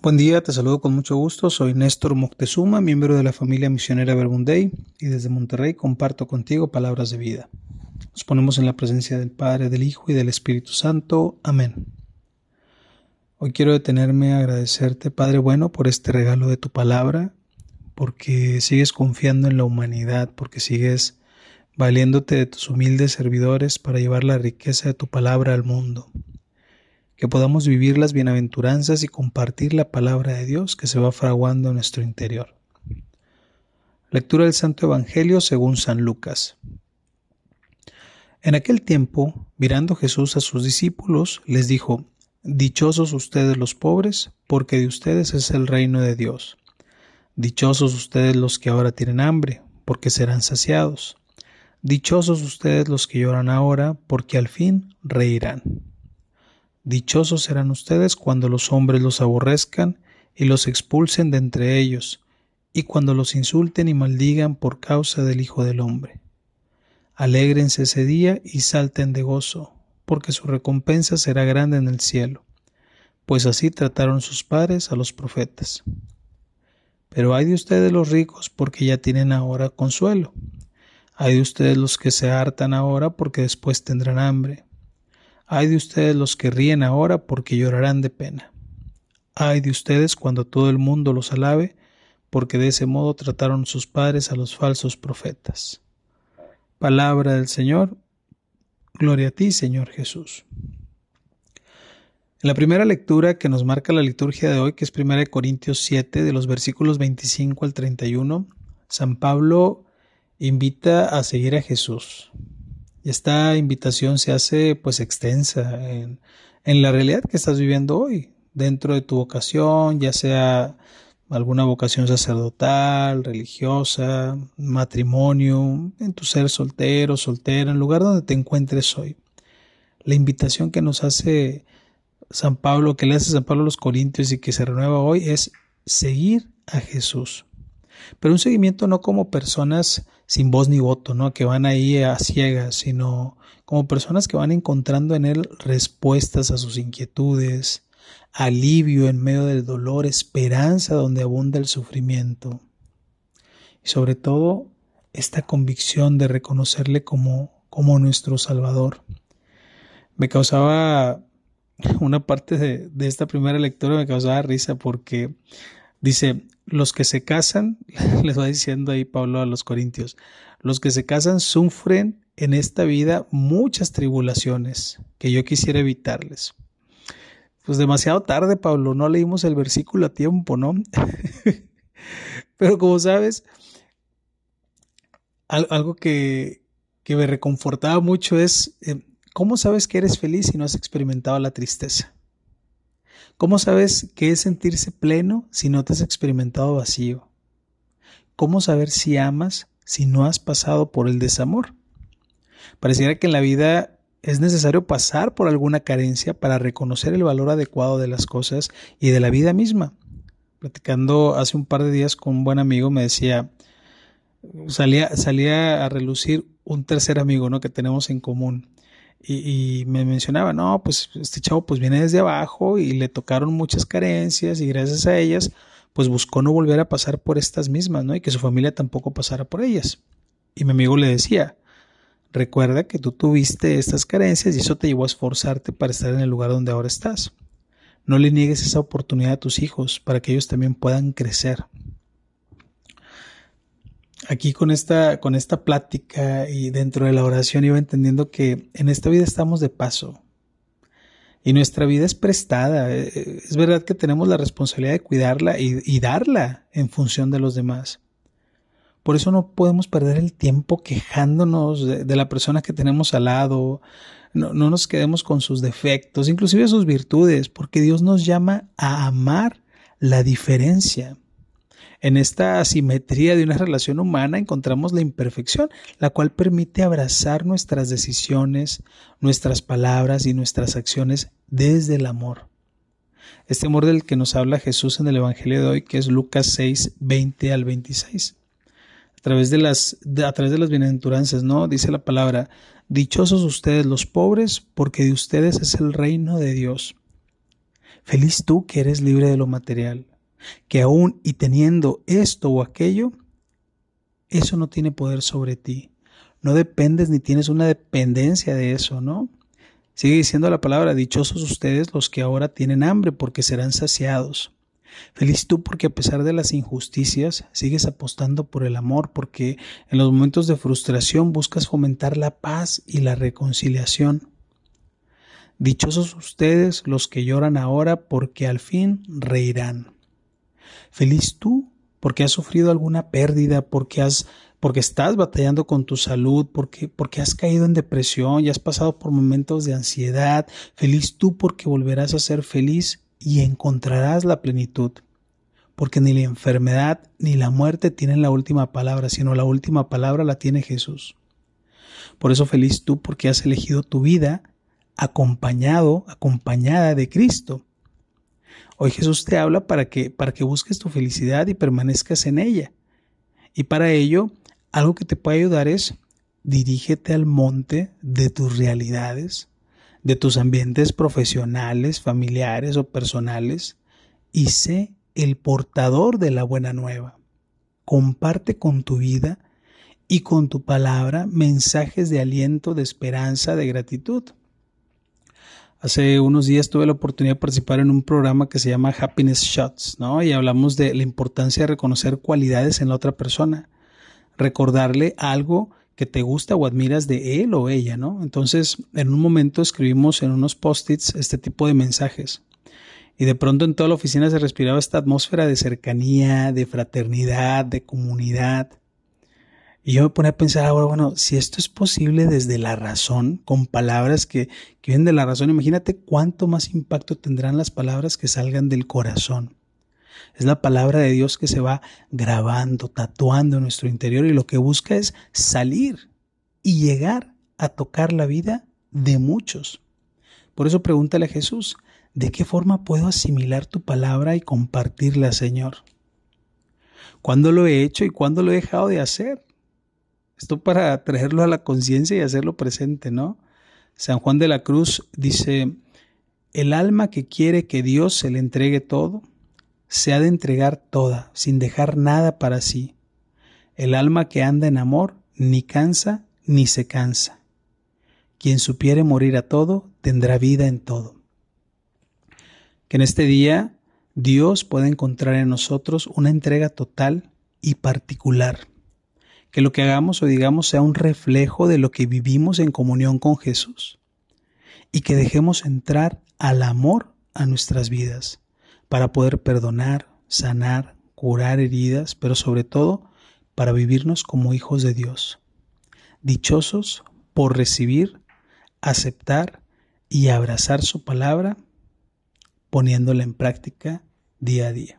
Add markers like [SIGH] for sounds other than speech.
Buen día, te saludo con mucho gusto. Soy Néstor Moctezuma, miembro de la familia misionera Verbunday, y desde Monterrey comparto contigo palabras de vida. Nos ponemos en la presencia del Padre, del Hijo y del Espíritu Santo. Amén. Hoy quiero detenerme a agradecerte, Padre bueno, por este regalo de tu palabra, porque sigues confiando en la humanidad, porque sigues valiéndote de tus humildes servidores para llevar la riqueza de tu palabra al mundo que podamos vivir las bienaventuranzas y compartir la palabra de Dios que se va fraguando en nuestro interior. Lectura del Santo Evangelio según San Lucas. En aquel tiempo, mirando Jesús a sus discípulos, les dijo, Dichosos ustedes los pobres, porque de ustedes es el reino de Dios. Dichosos ustedes los que ahora tienen hambre, porque serán saciados. Dichosos ustedes los que lloran ahora, porque al fin reirán. Dichosos serán ustedes cuando los hombres los aborrezcan y los expulsen de entre ellos, y cuando los insulten y maldigan por causa del Hijo del Hombre. Alégrense ese día y salten de gozo, porque su recompensa será grande en el cielo, pues así trataron sus padres a los profetas. Pero hay de ustedes los ricos, porque ya tienen ahora consuelo. Hay de ustedes los que se hartan ahora, porque después tendrán hambre. Ay de ustedes los que ríen ahora porque llorarán de pena. Ay de ustedes cuando todo el mundo los alabe, porque de ese modo trataron sus padres a los falsos profetas. Palabra del Señor. Gloria a ti, Señor Jesús. En la primera lectura que nos marca la liturgia de hoy, que es 1 Corintios 7, de los versículos 25 al 31, San Pablo invita a seguir a Jesús. Esta invitación se hace pues extensa en, en la realidad que estás viviendo hoy, dentro de tu vocación, ya sea alguna vocación sacerdotal, religiosa, matrimonio, en tu ser soltero, soltera, en el lugar donde te encuentres hoy. La invitación que nos hace San Pablo, que le hace San Pablo a los Corintios y que se renueva hoy es seguir a Jesús. Pero un seguimiento no como personas sin voz ni voto, ¿no? Que van ahí a ciegas, sino como personas que van encontrando en él respuestas a sus inquietudes, alivio en medio del dolor, esperanza donde abunda el sufrimiento. Y sobre todo, esta convicción de reconocerle como, como nuestro Salvador. Me causaba [LAUGHS] una parte de, de esta primera lectura, me causaba risa porque dice, los que se casan, [LAUGHS] les va diciendo ahí Pablo a los Corintios, los que se casan sufren en esta vida muchas tribulaciones que yo quisiera evitarles. Pues demasiado tarde, Pablo, no leímos el versículo a tiempo, ¿no? [LAUGHS] Pero como sabes, algo que, que me reconfortaba mucho es, eh, ¿cómo sabes que eres feliz si no has experimentado la tristeza? ¿Cómo sabes qué es sentirse pleno si no te has experimentado vacío? ¿Cómo saber si amas si no has pasado por el desamor? Pareciera que en la vida es necesario pasar por alguna carencia para reconocer el valor adecuado de las cosas y de la vida misma. Platicando hace un par de días con un buen amigo me decía, salía, salía a relucir un tercer amigo ¿no? que tenemos en común y, me mencionaba, no, pues este chavo pues viene desde abajo y le tocaron muchas carencias y gracias a ellas pues buscó no volver a pasar por estas mismas, ¿no? Y que su familia tampoco pasara por ellas. Y mi amigo le decía, recuerda que tú tuviste estas carencias y eso te llevó a esforzarte para estar en el lugar donde ahora estás. No le niegues esa oportunidad a tus hijos para que ellos también puedan crecer aquí con esta, con esta plática y dentro de la oración iba entendiendo que en esta vida estamos de paso y nuestra vida es prestada. Eh, eh, es verdad que tenemos la responsabilidad de cuidarla y, darla en función de los demás. Por eso no podemos perder el tiempo quejándonos de, la persona que tenemos al lado. No, no nos quedemos con sus defectos, inclusive sus virtudes, porque Dios nos llama a amar la diferencia. En esta asimetría de una relación humana encontramos la imperfección, la cual permite abrazar nuestras decisiones, nuestras palabras y nuestras acciones desde el amor. Este amor del que nos habla Jesús en el Evangelio de hoy, que es Lucas 6, 20 al 26. A través de las, a través de las bienaventuranzas, ¿no? Dice la palabra, dichosos ustedes los pobres, porque de ustedes es el reino de Dios. Feliz tú que eres libre de lo material, que aún y teniendo esto o aquello, eso no tiene poder sobre ti. No dependes ni tienes una dependencia de eso, ¿no? Sigue diciendo la palabra, dichosos ustedes los que ahora tienen hambre, porque serán saciados. Feliz tú porque a pesar de las injusticias sigues apostando por el amor, porque en los momentos de frustración buscas fomentar la paz y la reconciliación. Dichosos ustedes los que lloran ahora, porque al fin reirán. Feliz tú porque has sufrido alguna pérdida, porque has porque estás batallando con tu salud, porque, porque has caído en depresión y has pasado por momentos de ansiedad. Feliz tú porque volverás a ser feliz y encontrarás la plenitud. Porque ni la enfermedad ni la muerte tienen la última palabra, sino la última palabra la tiene Jesús. Por eso feliz tú porque has elegido tu vida acompañado, acompañada de Cristo. Hoy Jesús te habla para que, para que busques tu felicidad y permanezcas en ella. Y para ello, algo que te puede ayudar es dirígete al monte de tus realidades, de tus ambientes profesionales, familiares o personales, y sé el portador de la buena nueva. Comparte con tu vida y con tu palabra mensajes de aliento, de esperanza, de gratitud. Hace unos días tuve la oportunidad de participar en un programa que se llama Happiness Shots, ¿no? Y hablamos de la importancia de reconocer cualidades en la otra persona, recordarle algo que te gusta o admiras de él o ella, ¿no? Entonces, en un momento escribimos en unos post-its este tipo de mensajes. Y de pronto en toda la oficina se respiraba esta atmósfera de cercanía, de fraternidad, de comunidad. Y yo me ponía a pensar ahora, bueno, si esto es posible desde la razón, con palabras que, que vienen de la razón, imagínate cuánto más impacto tendrán las palabras que salgan del corazón. Es la palabra de Dios que se va grabando, tatuando en nuestro interior y lo que busca es salir y llegar a tocar la vida de muchos. Por eso pregúntale a Jesús, ¿de qué forma puedo asimilar tu palabra y compartirla, Señor? ¿Cuándo lo he hecho y cuándo lo he dejado de hacer? Esto para traerlo a la conciencia y hacerlo presente, ¿no? San Juan de la Cruz dice, el alma que quiere que Dios se le entregue todo, se ha de entregar toda, sin dejar nada para sí. El alma que anda en amor ni cansa ni se cansa. Quien supiere morir a todo, tendrá vida en todo. Que en este día Dios pueda encontrar en nosotros una entrega total y particular que lo que hagamos o digamos sea un reflejo de lo que vivimos en comunión con Jesús y que dejemos entrar al amor a nuestras vidas para poder perdonar, sanar, curar heridas, pero sobre todo para vivirnos como hijos de Dios, dichosos por recibir, aceptar y abrazar su palabra, poniéndola en práctica día a día.